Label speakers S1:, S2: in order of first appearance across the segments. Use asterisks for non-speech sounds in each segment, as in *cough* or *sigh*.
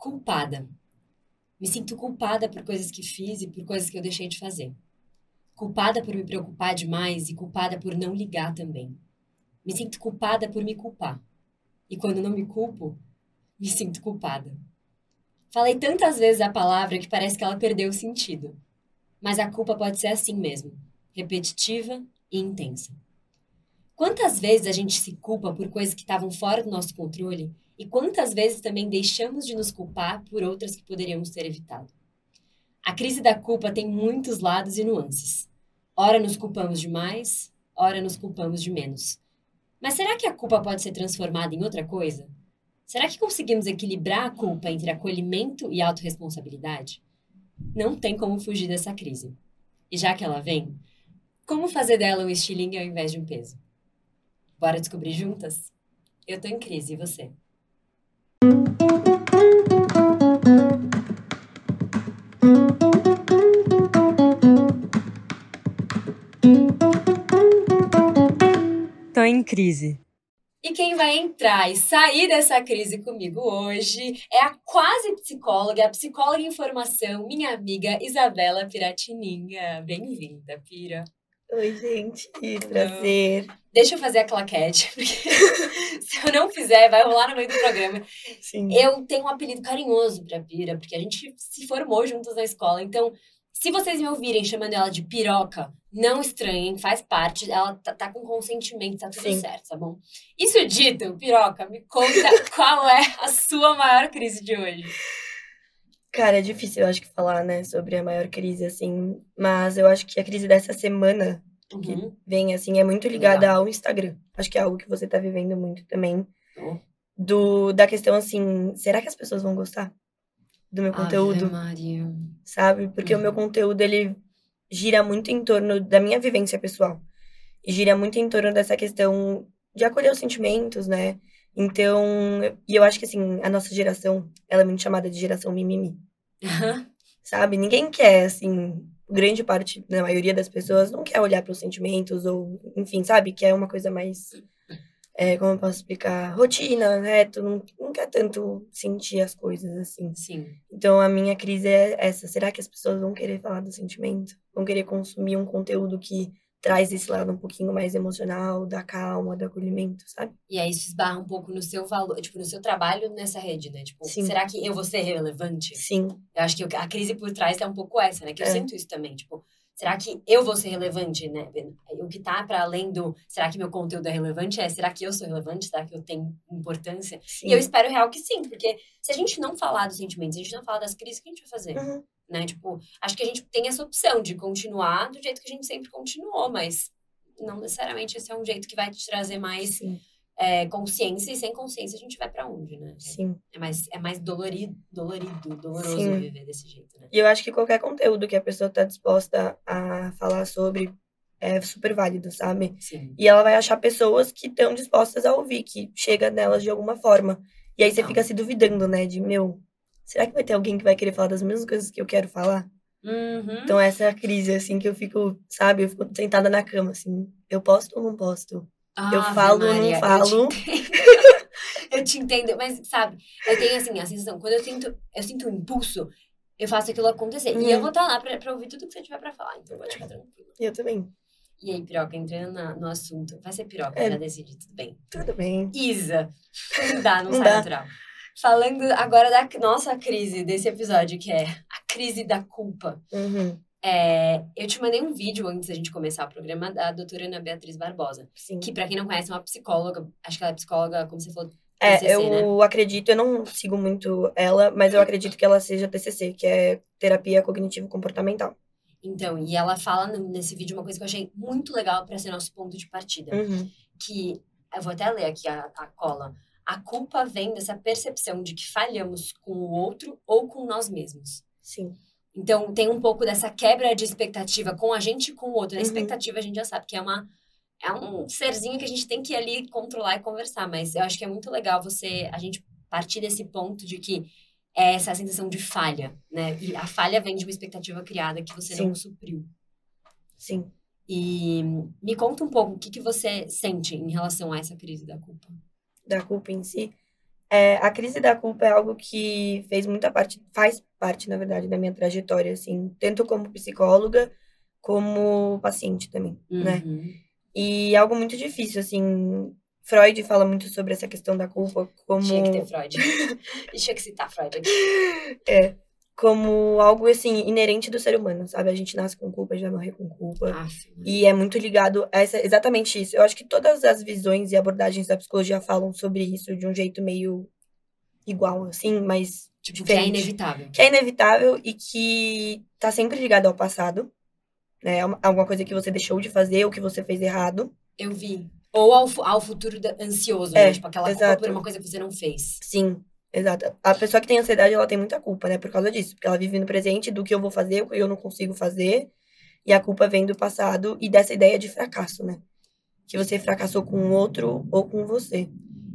S1: Culpada. Me sinto culpada por coisas que fiz e por coisas que eu deixei de fazer. Culpada por me preocupar demais e culpada por não ligar também. Me sinto culpada por me culpar. E quando não me culpo, me sinto culpada. Falei tantas vezes a palavra que parece que ela perdeu o sentido. Mas a culpa pode ser assim mesmo, repetitiva e intensa. Quantas vezes a gente se culpa por coisas que estavam fora do nosso controle e quantas vezes também deixamos de nos culpar por outras que poderíamos ter evitado? A crise da culpa tem muitos lados e nuances. Ora nos culpamos demais, ora nos culpamos de menos. Mas será que a culpa pode ser transformada em outra coisa? Será que conseguimos equilibrar a culpa entre acolhimento e autorresponsabilidade? Não tem como fugir dessa crise. E já que ela vem, como fazer dela um estilingue ao invés de um peso? Bora descobrir juntas? Eu tô em crise, e você? Tô em crise. E quem vai entrar e sair dessa crise comigo hoje é a quase psicóloga, a psicóloga em formação, minha amiga Isabela Piratininha. Bem-vinda, Pira.
S2: Oi, gente. Prazer.
S1: Deixa eu fazer a claquete, *laughs* porque *laughs* se eu não fizer, vai rolar no meio do programa. Sim. Eu tenho um apelido carinhoso pra Pira, porque a gente se formou juntos na escola. Então, se vocês me ouvirem chamando ela de piroca, não estranhem, faz parte. Ela tá, tá com consentimento, tá tudo Sim. certo, tá bom? Isso dito, piroca, me conta *laughs* qual é a sua maior crise de hoje.
S2: Cara, é difícil, eu acho que falar, né, sobre a maior crise, assim. Mas eu acho que a crise dessa semana uhum. que vem, assim, é muito ligada Legal. ao Instagram. Acho que é algo que você tá vivendo muito também. Uhum. Do, da questão, assim, será que as pessoas vão gostar do meu conteúdo?
S1: Ave Maria.
S2: Sabe? Porque uhum. o meu uhum. conteúdo, ele gira muito em torno da minha vivência pessoal. E gira muito em torno dessa questão de acolher os sentimentos, né? Então, e eu acho que assim, a nossa geração, ela é muito chamada de geração mimimi. Uhum. Sabe? Ninguém quer, assim, grande parte, na maioria das pessoas, não quer olhar para os sentimentos, ou, enfim, sabe? Quer uma coisa mais. É, como eu posso explicar? Rotina, né? Tu não, não quer tanto sentir as coisas assim.
S1: Sim.
S2: Então, a minha crise é essa. Será que as pessoas vão querer falar do sentimento? Vão querer consumir um conteúdo que traz esse lado um pouquinho mais emocional, da calma, do acolhimento, sabe?
S1: E aí isso esbarra um pouco no seu valor, tipo, no seu trabalho nessa rede, né? Tipo, Sim. será que eu vou ser relevante?
S2: Sim.
S1: Eu acho que a crise por trás é um pouco essa, né? Que eu é. sinto isso também, tipo, será que eu vou ser relevante, né? O que tá para além do será que meu conteúdo é relevante é será que eu sou relevante? Será que eu tenho importância? Sim. E eu espero real que sim, porque se a gente não falar dos sentimentos, se a gente não falar das crises, o que a gente vai fazer? Uhum né? Tipo, acho que a gente tem essa opção de continuar do jeito que a gente sempre continuou, mas não necessariamente esse é um jeito que vai te trazer mais é, consciência, e sem consciência a gente vai para onde, né?
S2: Sim.
S1: É mais, é mais dolorido, dolorido, doloroso Sim. viver desse jeito, né?
S2: E eu acho que qualquer conteúdo que a pessoa tá disposta a falar sobre é super válido, sabe?
S1: Sim.
S2: E ela vai achar pessoas que estão dispostas a ouvir, que chega nelas de alguma forma. E aí você fica se duvidando, né? De, meu, será que vai ter alguém que vai querer falar das mesmas coisas que eu quero falar?
S1: Uhum.
S2: Então, essa é a crise, assim, que eu fico, sabe, eu fico sentada na cama, assim, eu posto ou não posto? Ah, eu falo ou não falo?
S1: Eu te, *laughs* eu te entendo, mas, sabe, eu tenho, assim, a sensação, quando eu sinto, eu sinto um impulso, eu faço aquilo acontecer. Uhum. E eu uhum. vou estar lá pra, pra, ouvir tudo que você tiver pra falar, então pode ficar tranquilo.
S2: Eu também.
S1: E aí, Piroca, entrando na, no assunto, vai ser Piroca, é, já decidi, tudo bem.
S2: Tudo bem.
S1: Isa, não dá, não, não sai dá. natural. Falando agora da nossa crise desse episódio, que é a crise da culpa.
S2: Uhum.
S1: É, eu te mandei um vídeo antes da gente começar o programa da doutora Ana Beatriz Barbosa.
S2: Sim.
S1: Que, para quem não conhece, é uma psicóloga. Acho que ela é psicóloga, como você falou,
S2: TCC, é, eu né? acredito, eu não sigo muito ela, mas eu acredito que ela seja TCC, que é terapia cognitivo-comportamental.
S1: Então, e ela fala nesse vídeo uma coisa que eu achei muito legal para ser nosso ponto de partida.
S2: Uhum.
S1: Que, eu vou até ler aqui a, a cola. A culpa vem dessa percepção de que falhamos com o outro ou com nós mesmos.
S2: Sim.
S1: Então, tem um pouco dessa quebra de expectativa com a gente e com o outro. A uhum. expectativa a gente já sabe que é uma é um serzinho que a gente tem que ir ali controlar e conversar, mas eu acho que é muito legal você a gente partir desse ponto de que é essa sensação de falha, né? E a falha vem de uma expectativa criada que você Sim. não supriu.
S2: Sim.
S1: E me conta um pouco o que, que você sente em relação a essa crise da culpa
S2: da culpa em si, É, a crise da culpa é algo que fez muita parte, faz parte, na verdade, da minha trajetória, assim, tanto como psicóloga, como paciente também, né?
S1: Uhum.
S2: E é algo muito difícil, assim. Freud fala muito sobre essa questão da culpa como.
S1: Tinha que ter Freud. *laughs* Tinha que citar Freud aqui.
S2: É. Como algo, assim, inerente do ser humano, sabe? A gente nasce com culpa, a gente vai morrer com culpa.
S1: Aff, mano.
S2: E é muito ligado a essa, exatamente isso. Eu acho que todas as visões e abordagens da psicologia falam sobre isso de um jeito meio igual, assim, mas
S1: Tipo, que é inevitável.
S2: que é inevitável e que tá sempre ligado ao passado, né? É uma- Alguma coisa que você deixou de fazer ou que você fez errado.
S1: Eu vi. Ou ao, ao futuro ansioso,
S2: É,
S1: né? Tipo, aquela culpa
S2: exato.
S1: por uma coisa que você não fez.
S2: Sim, exato. A pessoa que tem ansiedade, ela tem muita culpa, né? Por causa disso. Porque ela vive no presente do que eu vou fazer, o que eu não consigo fazer. E a culpa vem do passado e dessa ideia de fracasso, né? Que você fracassou com o outro ou com você.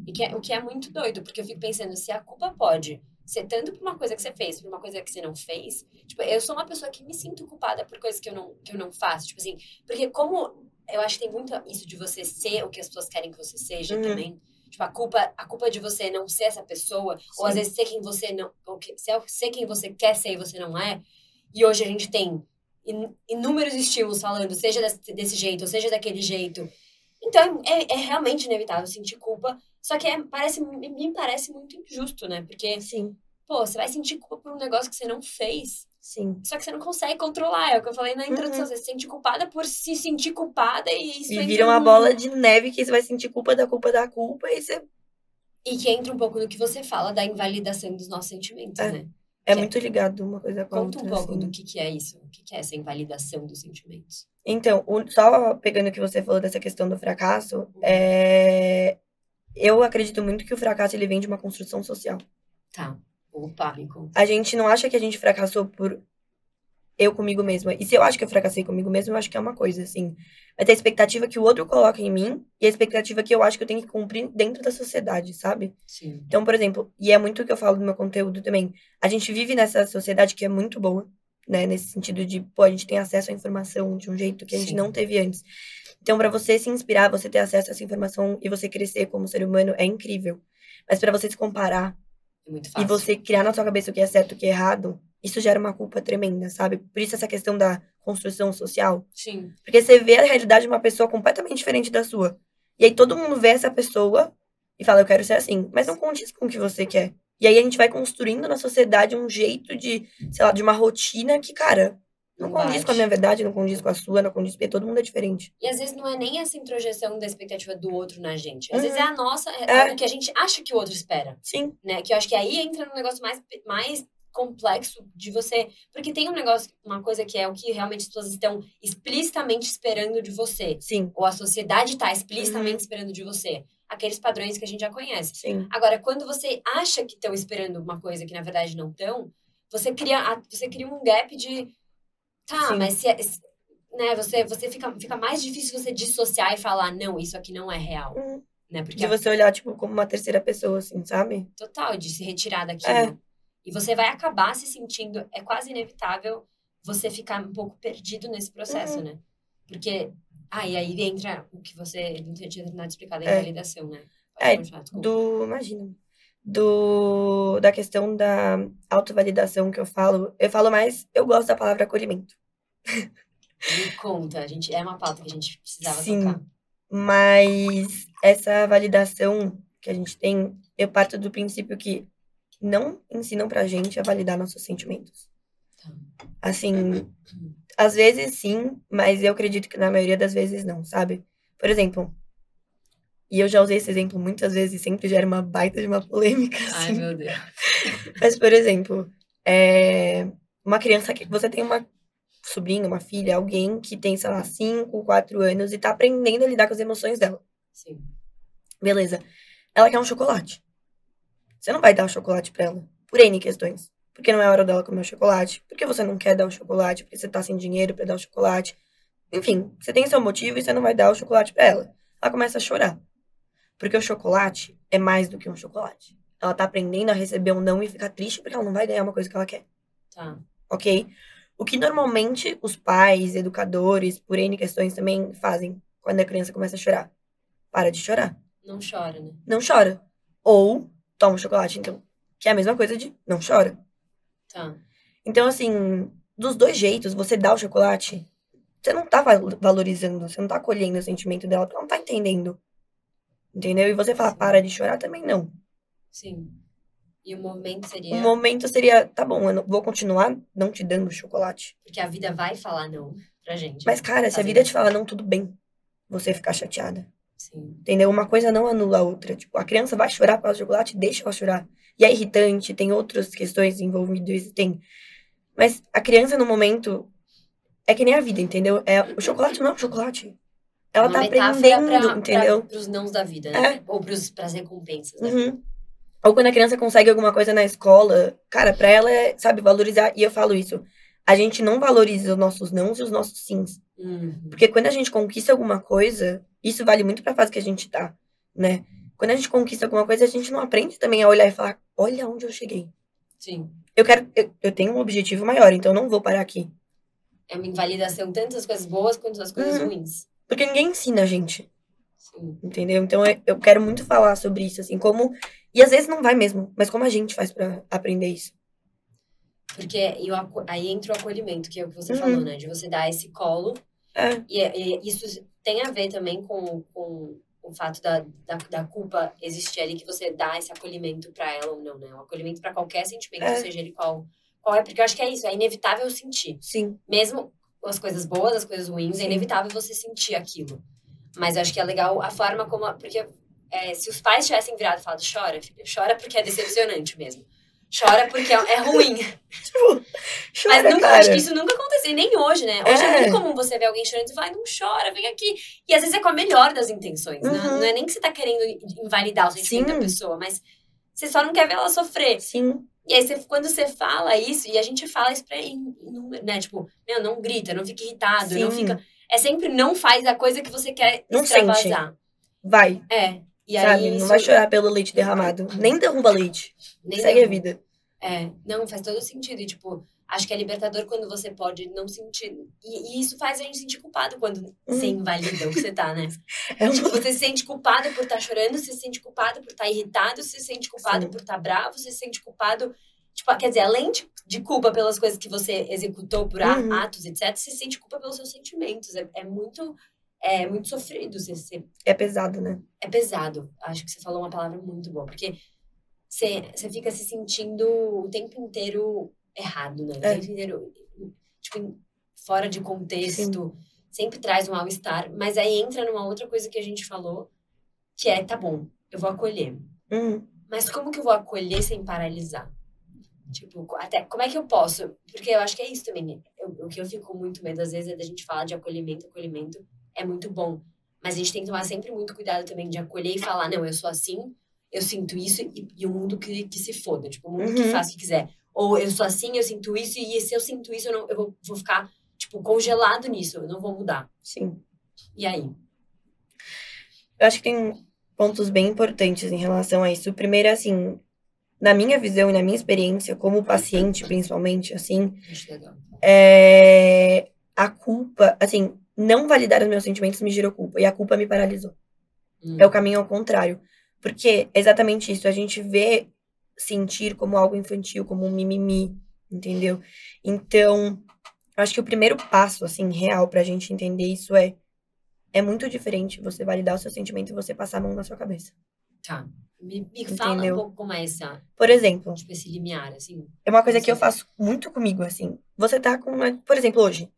S1: E que é, o que é muito doido, porque eu fico pensando, se a culpa pode ser tanto por uma coisa que você fez, por uma coisa que você não fez. Tipo, eu sou uma pessoa que me sinto culpada por coisas que eu não, que eu não faço. Tipo assim, porque como eu acho que tem muito isso de você ser o que as pessoas querem que você seja
S2: Uhum.
S1: também. Tipo, a culpa, a culpa de você não ser essa pessoa, ou às
S2: Sim.
S1: vezes ser quem você não. Ou que, ser, ser quem você quer ser e você não é. E hoje a gente tem in- inúmeros estímulos falando, seja desse, desse jeito, ou seja daquele jeito. Então, é, é realmente inevitável sentir culpa. Só que é, parece, me parece muito injusto, né? Porque,
S2: Sim,
S1: pô, você vai sentir culpa por um negócio que você não fez.
S2: sim.
S1: Só que você não consegue controlar. É o que eu falei na introdução.
S2: Uhum.
S1: Você se sente culpada por se sentir culpada e isso
S2: E vira uma
S1: num-
S2: bola de neve que você vai sentir culpa da culpa da culpa e você.
S1: E que entra um pouco no que você fala da invalidação dos nossos sentimentos,
S2: É.
S1: né?
S2: É
S1: Que-
S2: muito ligado uma coisa com a
S1: Conta
S2: outra.
S1: um pouco
S2: assim.
S1: do que, que é isso. O que, que é essa invalidação dos sentimentos.
S2: Então, o- só pegando o que você falou dessa questão do fracasso, é, eu acredito muito que o fracasso ele vem de uma construção social.
S1: Tá. Opa, me conta.
S2: A gente não acha que a gente fracassou por eu comigo mesma. E se eu acho que eu fracassei comigo mesma, eu acho que é uma coisa, assim. Ter a expectativa que o outro coloca em mim e a expectativa que eu acho que eu tenho que cumprir dentro da sociedade, sabe?
S1: Sim.
S2: Então, por exemplo, e é muito o que eu falo no meu conteúdo também, a gente vive nessa sociedade que é muito boa, né? Nesse sentido de, pô, a gente tem acesso à informação de um jeito que a gente
S1: Sim.
S2: não teve antes. Então, para você se inspirar, você ter acesso a essa informação e você crescer como ser humano é incrível. Mas para você se comparar
S1: É
S2: e você criar na sua cabeça o que é certo e o que é errado, isso gera uma culpa tremenda, sabe? Por isso essa questão da construção social.
S1: Sim.
S2: Porque você vê a realidade de uma pessoa completamente diferente da sua. E aí todo mundo vê essa pessoa e fala, eu quero ser assim. Mas não condiz com o que você quer. E aí a gente vai construindo na sociedade um jeito de, sei lá, de uma rotina que, cara, não condiz com a minha verdade, não condiz com a sua, não condiz porque todo mundo é diferente.
S1: E às vezes não é nem essa introjeção da expectativa do outro na gente. Às
S2: Uhum.
S1: vezes é a nossa, é,
S2: É.
S1: o que a gente acha que o outro espera,
S2: Sim,
S1: né? Que eu acho que aí entra num negócio mais, mais complexo de você. Porque tem um negócio, uma coisa que é o que realmente as pessoas estão explicitamente esperando de você.
S2: sim,
S1: Ou a sociedade está explicitamente
S2: Uhum.
S1: esperando de você. Aqueles padrões que a gente já conhece.
S2: sim.
S1: Agora, quando você acha que estão esperando uma coisa que na verdade não estão, você cria, você cria um gap de. Tá,
S2: Sim.
S1: mas se, é- se- né, você, você fica, fica mais difícil você dissociar e falar, não, isso aqui não é real.
S2: Hum,
S1: Né? Porque
S2: De você olhar, tipo, como uma terceira pessoa, assim, sabe?
S1: total de se retirar daquilo.
S2: É.
S1: E você vai acabar se sentindo. É quase inevitável você ficar um pouco perdido nesse processo,
S2: Uhum.
S1: né? Porque. Ah, e aí entra o que você não tinha terminado de explicar da
S2: É.
S1: invalidação, né? Pode
S2: É, do, imagina, do, da questão da autovalidação que eu falo, eu falo mais, eu gosto da palavra acolhimento.
S1: Me conta, a gente, é uma pauta que a gente precisava
S2: Sim.
S1: tocar.
S2: Mas essa validação que a gente tem, eu parto do princípio que não ensinam pra gente a validar nossos sentimentos.
S1: Tá.
S2: Assim, às vezes sim, mas eu acredito que na maioria das vezes não, sabe? Por exemplo, e eu já usei esse exemplo muitas vezes e sempre gera uma baita de uma polêmica,
S1: Ai,
S2: assim.
S1: meu Deus. *laughs*
S2: Mas, por exemplo, é, uma criança que você tem uma sobrinha, uma filha, alguém que tem, sei lá, 5, 4 anos e tá aprendendo a lidar com as emoções dela.
S1: Sim.
S2: Beleza. Ela quer um chocolate. Você não vai dar o chocolate pra ela. Por N questões. Porque não é hora dela comer o chocolate. Porque você não quer dar o chocolate. Porque você tá sem dinheiro pra dar o chocolate. Enfim, você tem seu motivo e você não vai dar o chocolate pra ela. Ela começa a chorar. Porque o chocolate é mais do que um chocolate. Ela tá aprendendo a receber um não e ficar triste porque ela não vai ganhar uma coisa que ela quer.
S1: Tá.
S2: Ok? O que normalmente os pais, educadores, por N questões também fazem quando a criança começa a chorar. Para de chorar
S1: Não chora, né?
S2: não chora. Ou toma chocolate. Então, que é a mesma coisa de não chora.
S1: Tá.
S2: Então, assim, dos dois jeitos, você dá o chocolate, você não tá valorizando, você não tá acolhendo o sentimento dela, porque ela não tá entendendo. Entendeu? E você falar,
S1: Sim.
S2: para de chorar, também não.
S1: Sim. E o movimento seria.
S2: O momento seria, tá bom, eu não- vou continuar não te dando chocolate.
S1: Porque a vida vai falar não pra gente.
S2: Mas, cara, se a vida
S1: isso.
S2: te fala não, tudo bem. Você ficar chateada.
S1: Sim.
S2: Entendeu? Uma coisa não anula a outra. Tipo, a criança vai chorar por causa do chocolate, deixa ela chorar. E é irritante, tem outras questões envolvidas, tem. Mas a criança, no momento, é que nem a vida, entendeu? É, o chocolate não é um chocolate. Ela
S1: Uma
S2: tá aprendendo,
S1: pra,
S2: entendeu?
S1: Pra, pros nãos da vida, né?
S2: É.
S1: Ou pros, pras recompensas, né?
S2: Uhum. Ou quando a criança consegue alguma coisa na escola, cara, pra ela é, sabe, valorizar. E eu falo isso. A gente não valoriza os nossos nãos e os nossos sims.
S1: Uhum.
S2: Porque quando a gente conquista alguma coisa, isso vale muito pra fase que a gente tá, né? Quando a gente conquista alguma coisa, a gente não aprende também a olhar e falar, olha onde eu cheguei.
S1: Sim.
S2: Eu quero, eu, eu tenho um objetivo maior, então eu não vou parar aqui.
S1: É uma invalidação tanto das coisas boas quanto das coisas
S2: Uhum.
S1: ruins.
S2: Porque ninguém ensina a gente,
S1: Sim.
S2: entendeu? Então eu, eu quero muito falar sobre isso, assim, como. E às vezes não vai mesmo, mas como a gente faz pra aprender isso.
S1: Porque e aco- aí entra o acolhimento, que é o que você
S2: Uhum.
S1: falou, né? De você dar esse colo.
S2: É,
S1: E, e isso tem a ver também com, com o fato da, da, da culpa existir ali, que você dá esse acolhimento pra ela ou não, né? O acolhimento pra qualquer sentimento,
S2: É.
S1: seja ele qual, qual é. Porque eu acho que é isso, é inevitável sentir.
S2: sim.
S1: Mesmo as coisas boas, as coisas ruins, é inevitável você sentir aquilo. Mas eu acho que é legal a forma como. a- Porque é, se os pais tivessem virado e falado, chora, filha, chora porque é decepcionante mesmo. Chora porque é, é ruim. *laughs*
S2: Chora,
S1: Mas nunca, acho que isso nunca aconteceu, nem hoje, né? Hoje é.
S2: É.
S1: muito comum você ver alguém chorando e vai, não chora, vem aqui. E às vezes é com a melhor das intenções, né?
S2: Uhum.
S1: Não é nem que você tá querendo invalidar o sentimento da pessoa, mas você só não quer ver ela sofrer.
S2: Sim,
S1: E aí, você, quando você fala isso, e a gente fala isso pra in- inúmero, né? Tipo, meu, não grita, não fica irritado, não
S2: Sim.
S1: fica. É sempre não faz a coisa que você quer
S2: Não
S1: extravasar.
S2: vai,
S1: É. E
S2: sabe?
S1: aí.
S2: Não
S1: isso-
S2: vai chorar pelo leite derramado. Nem derruba leite.
S1: nem
S2: Segue a
S1: derruba.
S2: vida.
S1: É, não, faz todo sentido. E, tipo, acho que é libertador quando você pode não sentir. E, e isso faz a gente sentir culpado quando você
S2: Uhum.
S1: invalida o que você tá, né? *laughs*
S2: É
S1: Tipo,
S2: uma...
S1: você se sente culpado por estar chorando, você se sente culpado por estar irritado, você se sente culpado
S2: Sim.
S1: por estar bravo, você se sente culpado. Tipo, quer dizer, além de, de culpa pelas coisas que você executou por
S2: Uhum.
S1: atos, etc., você se sente culpa pelos seus sentimentos. É, é muito. É muito sofrido. Você, você-
S2: É pesado, né?
S1: é pesado. Acho que você falou uma palavra muito boa. Porque você, você fica se sentindo o tempo inteiro errado, né?
S2: É.
S1: tipo, fora de contexto. Sempre traz um mal-estar. Mas aí entra numa outra coisa que a gente falou, que é, tá bom, eu vou acolher.
S2: Uhum.
S1: Mas como que eu vou acolher sem paralisar? Tipo, até como é que eu posso? Porque eu acho que é isso também. Eu- o que eu fico muito medo, às vezes, é da gente falar de acolhimento. Acolhimento é muito bom. Mas a gente tem que tomar sempre muito cuidado também de acolher e falar, não, eu sou assim, eu sinto isso e, e o mundo que, que se foda. Tipo, o mundo que
S2: Uhum.
S1: faz o que quiser. Ou eu sou assim, eu sinto isso, e se eu sinto isso, eu, não, eu vou, vou ficar, tipo, congelado nisso, eu não vou mudar.
S2: Sim.
S1: E aí?
S2: Eu acho que tem pontos bem importantes em relação a isso. O primeiro é assim, na minha visão e na minha experiência, como paciente, principalmente, assim, é... a culpa, assim, não validar os meus sentimentos me gerou culpa. E a culpa me paralisou.
S1: Hum.
S2: É o caminho ao contrário. Porque é exatamente isso. A gente vê sentir como algo infantil, como um mimimi, entendeu? Então, eu acho que o primeiro passo, assim, real pra gente entender isso é. É muito diferente você validar o seu sentimento e você passar a mão na sua cabeça.
S1: Tá. Me, me fala um pouco como é essa,
S2: Por exemplo,
S1: tipo, esse limiar, assim.
S2: é uma coisa que eu faço muito comigo, assim. Você tá com uma. Por exemplo, hoje.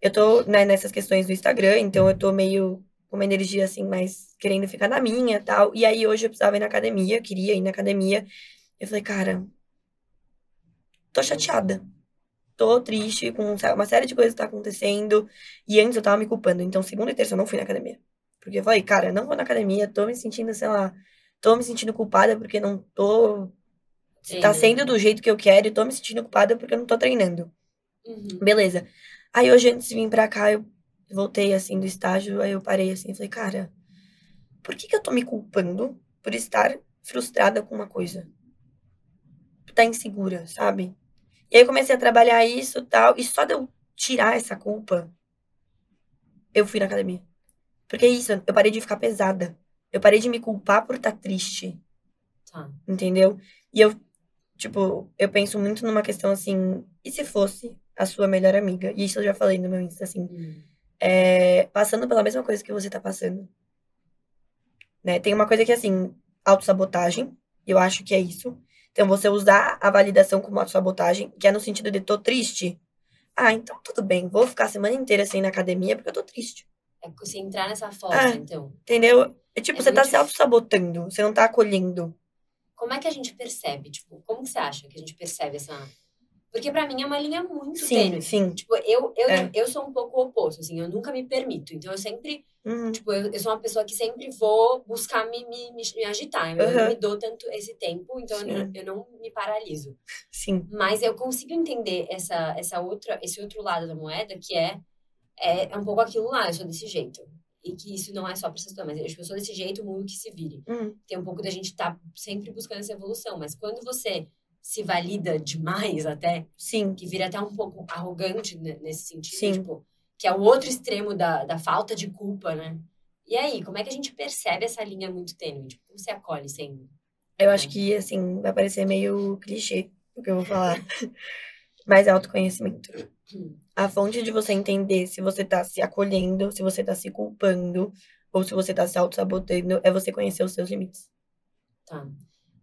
S2: Eu tô né, nessas questões do Instagram, então eu tô meio uma energia assim, mais querendo ficar na minha e tal. E aí hoje eu precisava ir na academia, queria ir na academia. Eu falei, cara, tô chateada. Tô triste com uma série de coisas que tá acontecendo. E antes eu tava me culpando. Então, segunda e terça eu não fui na academia. Porque eu falei, cara, não vou na academia, tô me sentindo, sei lá, tô me sentindo culpada porque não tô. Se tá
S1: Treinando.
S2: sendo do jeito que eu quero e tô me sentindo culpada porque eu não tô treinando.
S1: Uhum.
S2: Beleza. Aí hoje, antes de vir pra cá, eu voltei assim do estágio, aí eu parei assim e falei, cara, por que, que eu tô me culpando por estar frustrada com uma coisa? Por estar insegura, sabe? E aí eu comecei a trabalhar isso e tal, e só de eu tirar essa culpa, eu fui na academia. Porque é isso, eu parei de ficar pesada. Eu parei de me culpar por estar triste.
S1: Tá.
S2: Entendeu? E eu, tipo, eu penso muito numa questão assim, e se fosse a sua melhor amiga? E isso eu já falei no meu Insta, assim,
S1: Hum.
S2: É, passando pela mesma coisa que você tá passando. Né? Tem uma coisa que é assim, autossabotagem, eu acho que é isso. Então, você usar a validação como autossabotagem, que é no sentido de tô triste. Ah, então tudo bem, vou ficar a semana inteira sem ir na academia porque eu tô triste.
S1: É você entrar nessa foto,
S2: Ah.
S1: então.
S2: Entendeu? É tipo,
S1: É
S2: você tá se autossabotando, você não tá acolhendo.
S1: Como é que a gente percebe? Tipo, como que você acha que a gente percebe essa. Porque pra mim é uma linha muito
S2: Sim,
S1: tênue.
S2: sim.
S1: Tipo, eu, eu,
S2: É.
S1: eu sou um pouco oposto, assim, eu nunca me permito. Então, eu sempre,
S2: Uhum.
S1: tipo, eu, eu sou uma pessoa que sempre vou buscar me, me, me, agitar. Eu
S2: Uhum.
S1: não me dou tanto esse tempo, então eu,
S2: Sim.
S1: eu não me paraliso.
S2: Sim.
S1: Mas eu consigo entender essa, essa outra, esse outro lado da moeda, que é, é, é um pouco aquilo lá, eu sou desse jeito. E que isso não é só pra essa situação, mas eu, tipo, eu sou desse jeito, o mundo que se vire.
S2: Uhum.
S1: Tem um pouco da gente estar sempre buscando essa evolução, mas quando você se valida demais até,
S2: Sim.
S1: que vira até um pouco arrogante ne- nesse sentido,
S2: Sim.
S1: tipo, que é o outro extremo da, da falta de culpa, né? E aí, como é que a gente percebe essa linha muito tênue? Tipo, como você acolhe sem...
S2: Eu acho que, assim, vai parecer meio clichê o que eu vou falar. *laughs* Mas é autoconhecimento. A fonte de você entender se você tá se acolhendo, se você tá se culpando, ou se você tá se auto-sabotando, é você conhecer os seus limites.
S1: Tá.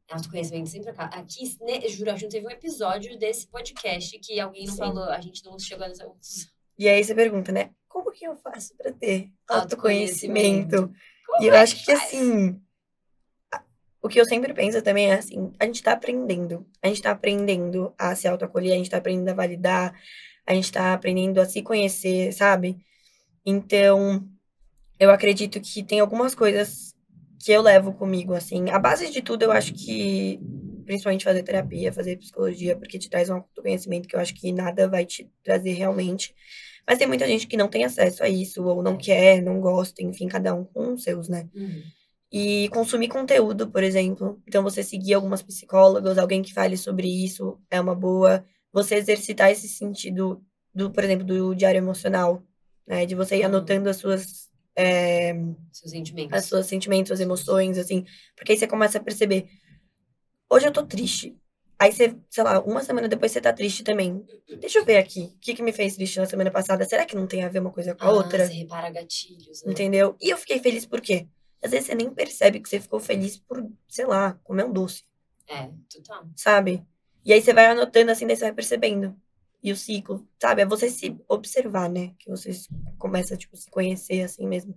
S1: Autoconhecimento sempre acaba. Aqui, né, juro, a gente teve um episódio desse podcast que alguém não
S2: Sim.
S1: falou, a gente não chegou nessa conclusão.
S2: E aí você pergunta, né? Como que eu faço pra ter
S1: Autoconhecimento.
S2: autoconhecimento? E eu
S1: é
S2: acho que,
S1: faz?
S2: assim, o que eu sempre penso também é assim, a gente tá aprendendo. A gente tá aprendendo a se autoacolher, a gente tá aprendendo a validar, a gente tá aprendendo a se conhecer, sabe? Então, eu acredito que tem algumas coisas que eu levo comigo, assim. A base de tudo, eu acho que, principalmente fazer terapia, fazer psicologia, porque te traz um autoconhecimento que eu acho que nada vai te trazer realmente. Mas tem muita gente que não tem acesso a isso, ou não quer, não gosta, enfim, cada um com os seus, né?
S1: Uhum.
S2: E consumir conteúdo, por exemplo. Então, você seguir algumas psicólogas, alguém que fale sobre isso é uma boa. Você exercitar esse sentido, do, por exemplo, do diário emocional, né? De você ir
S1: Uhum.
S2: anotando as suas, é,
S1: Seus sentimentos.
S2: as suas sentimentos, emoções, assim. Porque aí você começa a perceber. Hoje eu tô triste. Aí você, sei lá, uma semana depois você tá triste também. Deixa eu ver aqui. O que, que me fez triste na semana passada? Será que não tem a ver uma coisa com a
S1: Ah,
S2: outra?
S1: Você repara gatilhos, né?
S2: Entendeu? E eu fiquei feliz por quê? Às vezes você nem percebe que você ficou feliz por, sei lá, comer um doce,
S1: É, total.
S2: sabe? E aí você vai anotando assim, daí você vai percebendo. E o ciclo, sabe? É você se observar, né? Que você começa, tipo, se conhecer assim mesmo.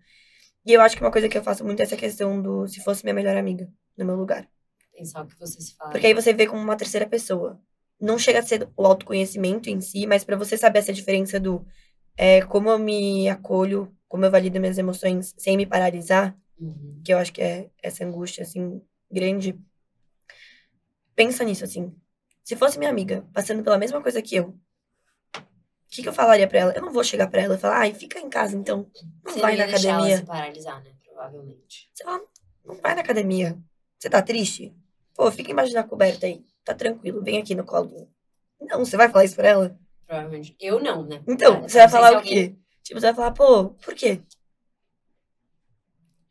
S2: E eu acho que uma coisa que eu faço muito é essa questão do se fosse minha melhor amiga no meu lugar.
S1: Pensar o que você se fala.
S2: Porque aí você vê como uma terceira pessoa. Não chega a ser o autoconhecimento em si, mas pra você saber essa diferença do é, como eu me acolho, como eu valido minhas emoções sem me paralisar,
S1: Uhum.
S2: que eu acho que é essa angústia, assim, grande. Pensa nisso, assim. Se fosse minha amiga, passando pela mesma coisa que eu, que, que eu falaria pra ela? Eu não vou chegar pra ela e falar, ai, fica em casa, então. Não
S1: Você
S2: vai
S1: não
S2: na
S1: ia deixar ela
S2: academia.
S1: se paralisar, né? Provavelmente.
S2: Você fala, não vai na academia. Você tá triste? Pô, fica embaixo da coberta aí. Tá tranquilo, vem aqui no colo. Não, você vai falar isso pra ela?
S1: Provavelmente. Eu não, né?
S2: Então,
S1: Cara,
S2: você vai falar o
S1: alguém-
S2: quê? Tipo, você vai falar, pô, por quê?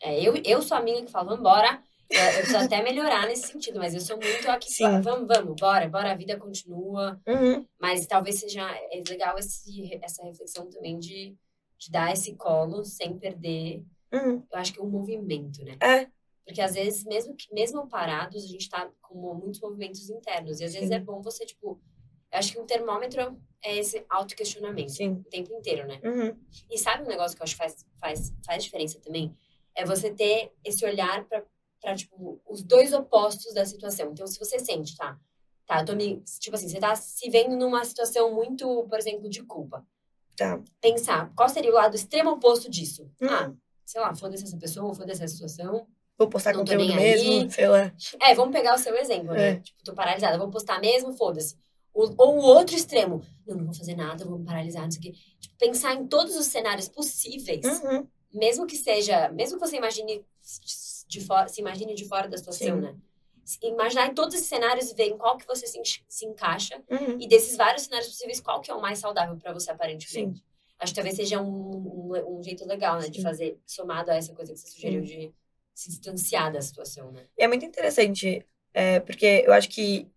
S1: É, eu, eu sou a amiga que fala, vambora. Eu, preciso até melhorar nesse sentido, mas eu sou muito a que
S2: Sim.
S1: fala, vamos, vamos, bora, bora, a vida continua.
S2: Uhum,
S1: Mas talvez seja é legal esse, essa reflexão também de, de dar esse colo sem perder,
S2: uhum.
S1: eu acho que é um movimento, né?
S2: É,
S1: Porque às vezes, mesmo, que, mesmo parados, a gente tá com muitos movimentos internos. E às vezes
S2: Sim.
S1: é bom você, tipo. Eu acho que um termômetro é esse autoquestionamento o tempo inteiro, né?
S2: Uhum,
S1: E sabe um negócio que eu acho que faz, faz, faz diferença também? É você ter esse olhar pra, pra, tipo, os dois opostos da situação. Então, se você sente, tá? Tá, eu tô me. Tipo assim, você tá se vendo numa situação muito, por exemplo, de culpa.
S2: tá.
S1: Pensar, qual seria o lado extremo oposto disso?
S2: Uhum.
S1: Ah, sei lá, foda-se essa pessoa, foda-se essa situação.
S2: Vou postar
S1: Não
S2: conteúdo
S1: nem aí.
S2: mesmo, sei lá.
S1: É, vamos pegar o seu exemplo, né?
S2: É.
S1: Tipo, tô paralisada, vou postar mesmo, foda-se. O- Ou o outro extremo, não, não vou fazer nada, vou me paralisar, não sei o quê. Tipo, pensar em todos os cenários possíveis,
S2: Uhum,
S1: mesmo que seja, mesmo que você imagine de fora, se imagine de fora da situação,
S2: Sim.
S1: né? Imaginar em todos esses cenários e ver em qual que você se, se encaixa
S2: uhum.
S1: e desses vários cenários possíveis, qual que é o mais saudável pra você aparentemente.
S2: Sim.
S1: Acho que talvez seja um, um, um jeito legal, né, de
S2: Sim.
S1: fazer somado a essa coisa que você sugeriu de se distanciar da situação, né?
S2: E é muito interessante É, porque eu acho que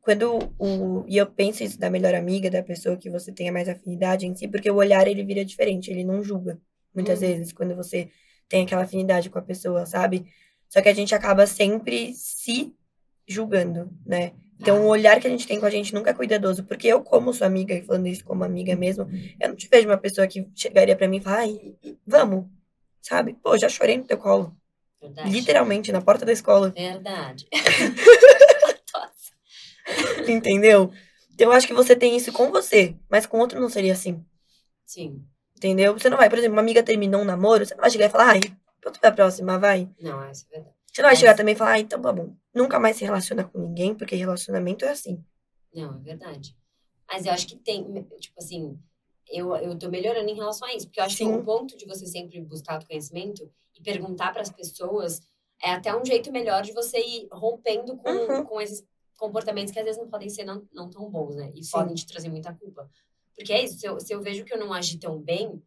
S2: quando o. E eu penso isso da melhor amiga, da pessoa que você tenha mais afinidade em si, porque o olhar ele vira diferente, ele não julga. Muitas
S1: Uhum.
S2: vezes, quando você tem aquela afinidade com a pessoa, sabe? Só que a gente acaba sempre se julgando, né? Então, o olhar que a gente tem com a gente nunca é cuidadoso. Porque eu, como sua amiga, e falando isso como amiga mesmo, eu não te vejo uma pessoa que chegaria pra mim e falar, ai, vamos, sabe? Pô, já chorei no teu colo.
S1: Verdade.
S2: Literalmente, na porta da escola.
S1: Verdade. *laughs*
S2: Entendeu? Então, eu acho que você tem isso com você, mas com outro não seria assim.
S1: Sim.
S2: Entendeu? Você não vai, por exemplo, uma amiga terminou um namoro, você não vai chegar e falar, ai, pronto pra próxima, vai.
S1: Não, isso é verdade.
S2: Você não vai
S1: Mas-
S2: chegar também e falar, ah, então tá bom. Nunca mais se relaciona com ninguém, porque relacionamento é assim.
S1: Não, é verdade. Mas eu acho que tem, tipo assim, eu, eu tô melhorando em relação a isso. Porque eu acho que
S2: Sim.
S1: o ponto de você sempre buscar autoconhecimento e perguntar para as pessoas é até um jeito melhor de você ir rompendo com,
S2: Uhum.
S1: com esses comportamentos que às vezes não podem ser não, não tão bons, né? E
S2: Sim.
S1: podem te trazer muita culpa. Porque é isso, se eu, se eu vejo que eu não agi tão bem,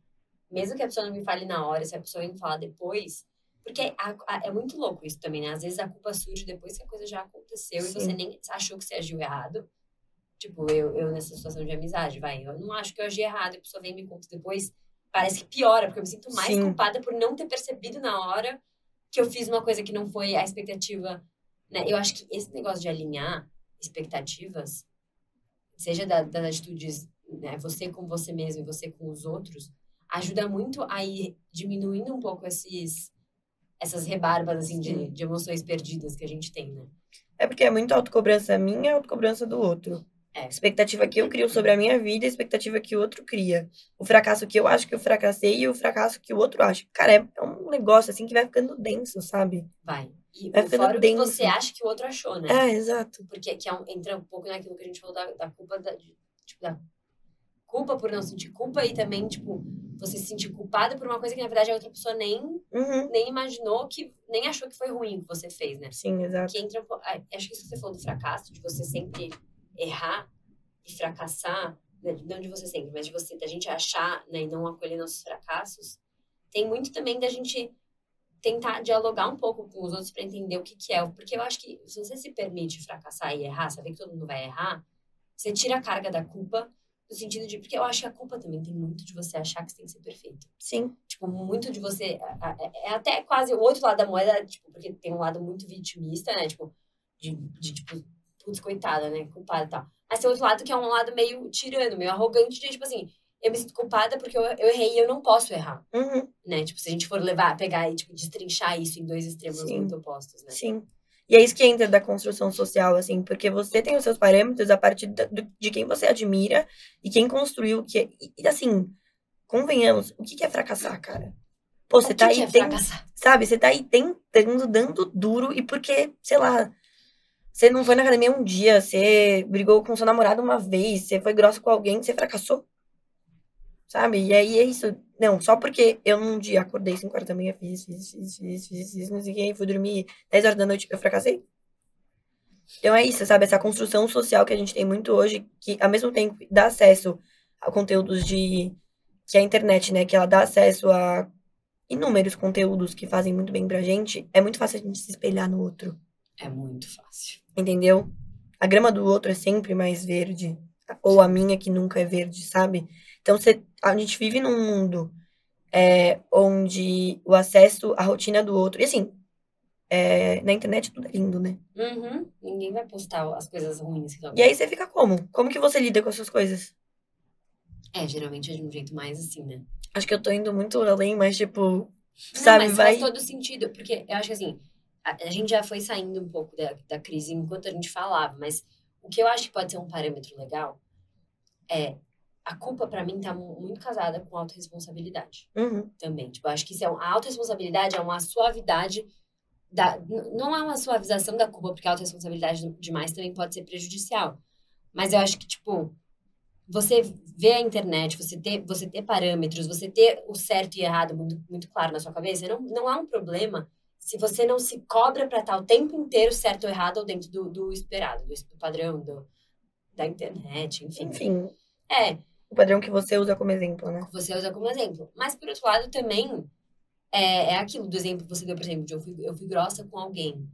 S1: mesmo que a pessoa não me fale na hora, se a pessoa me falar depois. Porque a- a- é muito louco isso também, né? Às vezes a culpa surge depois que a coisa já aconteceu e
S2: Sim.
S1: você nem achou que você agiu errado. Tipo, eu, eu nessa situação de amizade, vai. Eu não acho que eu agi errado, a pessoa vem e me conta depois. Parece que piora, porque eu me sinto mais
S2: Sim.
S1: culpada por não ter percebido na hora que eu fiz uma coisa que não foi a expectativa. Né? Eu acho que esse negócio de alinhar expectativas, seja da- das atitudes, né, você com você mesmo e você com os outros, ajuda muito a ir diminuindo um pouco esses, essas rebarbas assim, de, de emoções perdidas que a gente tem, né?
S2: É porque é muito autocobrança minha e autocobrança do outro.
S1: É.
S2: Expectativa que eu crio sobre a minha vida e expectativa que o outro cria. O fracasso que eu acho que eu fracassei e o fracasso que o outro acha. Cara, é, é um negócio assim que vai ficando denso, sabe?
S1: Vai. E
S2: Vai ficando
S1: fora o que
S2: denso.
S1: você acha que o outro achou, né?
S2: É, exato.
S1: Porque que é um- entra um pouco naquilo que a gente falou da, da culpa da, tipo, da culpa por não sentir culpa e também, tipo, você se sentir culpada por uma coisa que na verdade a outra pessoa nem,
S2: Uhum.
S1: nem imaginou que, nem achou que foi ruim o que você fez, né?
S2: Sim, exato.
S1: Que entra, acho que isso que você falou do fracasso, de você sempre errar e fracassar, né? não de você sempre, mas de você, da gente achar, né, e não acolher nossos fracassos, tem muito também da gente tentar dialogar um pouco com os outros para entender o que que é, porque eu acho que se você se permite fracassar e errar, saber que todo mundo vai errar, você tira a carga da culpa no sentido de, porque eu acho que a culpa também tem muito de você achar que você tem que ser perfeito
S2: Sim.
S1: tipo, muito de você. a- a- É até quase o outro lado da moeda, tipo, porque tem um lado muito vitimista, né? Tipo, de, de tipo, putz, coitada, né? Culpada e tal. Mas tem outro lado que é um lado meio tirano, meio arrogante, de tipo assim, eu me sinto culpada porque eu, eu errei e eu não posso errar,
S2: Uhum.
S1: né? Tipo, se a gente for levar, pegar e, tipo, destrinchar isso em dois extremos
S2: Sim.
S1: muito opostos, né?
S2: Sim. E é isso que entra da construção social, assim, porque você tem os seus parâmetros a partir de quem você admira e quem construiu o que é. E, assim, convenhamos, o que é fracassar, cara? Pô, você tá aí,
S1: é
S2: sabe? Você tá aí tentando, dando duro, e porque, sei lá, você não foi na academia um dia, você brigou com seu namorado uma vez, você foi grossa com alguém, você fracassou. Sabe? E aí é isso. Não, só porque eu num dia acordei 5 horas da manhã, fiz, fiz, fiz, fiz, fiz, fiz, não sei o que, fui dormir 10 horas da noite, eu fracassei. Então é isso, sabe? Essa construção social que a gente tem muito hoje, que ao mesmo tempo dá acesso a conteúdos de. que é a internet, né? Que ela dá acesso a inúmeros conteúdos que fazem muito bem pra gente, é muito fácil a gente se espelhar no outro.
S1: É muito fácil.
S2: Entendeu? A grama do outro é sempre mais verde. Ou a minha que nunca é verde, sabe? Então você, a gente vive num mundo é, onde o acesso à rotina do outro. E assim, é, na internet tudo é lindo, né?
S1: Uhum. Ninguém vai postar as coisas ruins que
S2: E aí você fica como? Como que você lida com as suas coisas?
S1: É, geralmente é de um jeito mais assim, né?
S2: Acho que eu tô indo muito além, mas tipo,
S1: Não,
S2: sabe,
S1: mas
S2: vai.
S1: faz todo sentido, porque eu acho que assim, a, a gente já foi saindo um pouco da, da crise enquanto a gente falava, mas o que eu acho que pode ser um parâmetro legal é a culpa pra mim tá mu- muito casada com autorresponsabilidade
S2: Uhum,
S1: também. Tipo, eu acho que isso é um, a autorresponsabilidade é uma suavidade da, não é uma suavização da culpa, porque a autorresponsabilidade demais também pode ser prejudicial. Mas eu acho que, tipo, você ver a internet, você ter, você ter parâmetros, você ter o certo e errado muito, muito claro na sua cabeça, não, não é um problema se você não se cobra pra estar o tempo inteiro certo ou errado ou dentro do, do esperado, do, do padrão do, da internet, enfim.
S2: Enfim,
S1: É,
S2: o padrão que você usa como exemplo, né?
S1: você usa como exemplo. Mas, por outro lado, também é, é aquilo do exemplo que você deu, por exemplo, de eu fui, eu fui grossa com alguém.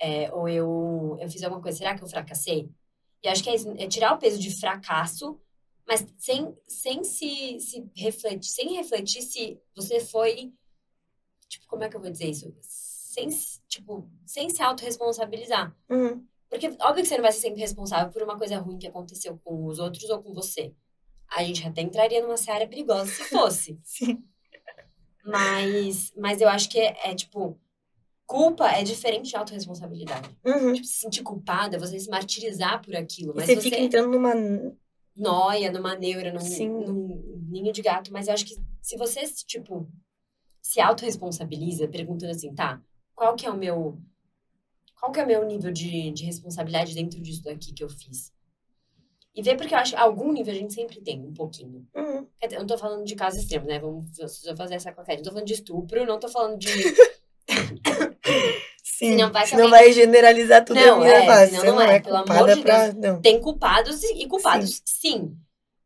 S1: É, ou eu, eu fiz alguma coisa, será que eu fracassei? E acho que é, isso, é tirar o peso de fracasso, mas sem, sem se, se refletir, sem refletir se você foi. Tipo, como é que eu vou dizer isso? Sem, tipo, sem se autorresponsabilizar.
S2: Uhum.
S1: Porque, óbvio que você não vai ser sempre responsável por uma coisa ruim que aconteceu com os outros ou com você. A gente até entraria numa seara perigosa se fosse. *laughs*
S2: Sim.
S1: Mas, mas eu acho que é, é, tipo, culpa é diferente de autorresponsabilidade.
S2: Uhum.
S1: Tipo, se sentir culpada, você se martirizar por aquilo. Mas
S2: você,
S1: você
S2: fica entrando numa.
S1: noia, numa neura, num,
S2: Sim.
S1: num ninho de gato. Mas eu acho que se você, tipo, se autorresponsabiliza, perguntando assim, tá, qual que é o meu... Qual que é o meu nível de, de responsabilidade dentro disso daqui que eu fiz? E ver, porque eu acho que algum nível a gente sempre tem, um pouquinho.
S2: Uhum.
S1: Quer dizer, eu não tô falando de casos extremos, né? Vamos fazer essa claquete. Não tô falando de estupro, não tô falando de... *coughs*
S2: Sim.
S1: Senão vai
S2: Senão vai generalizar tudo
S1: Não,
S2: a
S1: é,
S2: fácil.
S1: senão não
S2: não
S1: é,
S2: é
S1: pelo amor
S2: culpada
S1: de
S2: pra. Não.
S1: Tem culpados e e culpados, sim.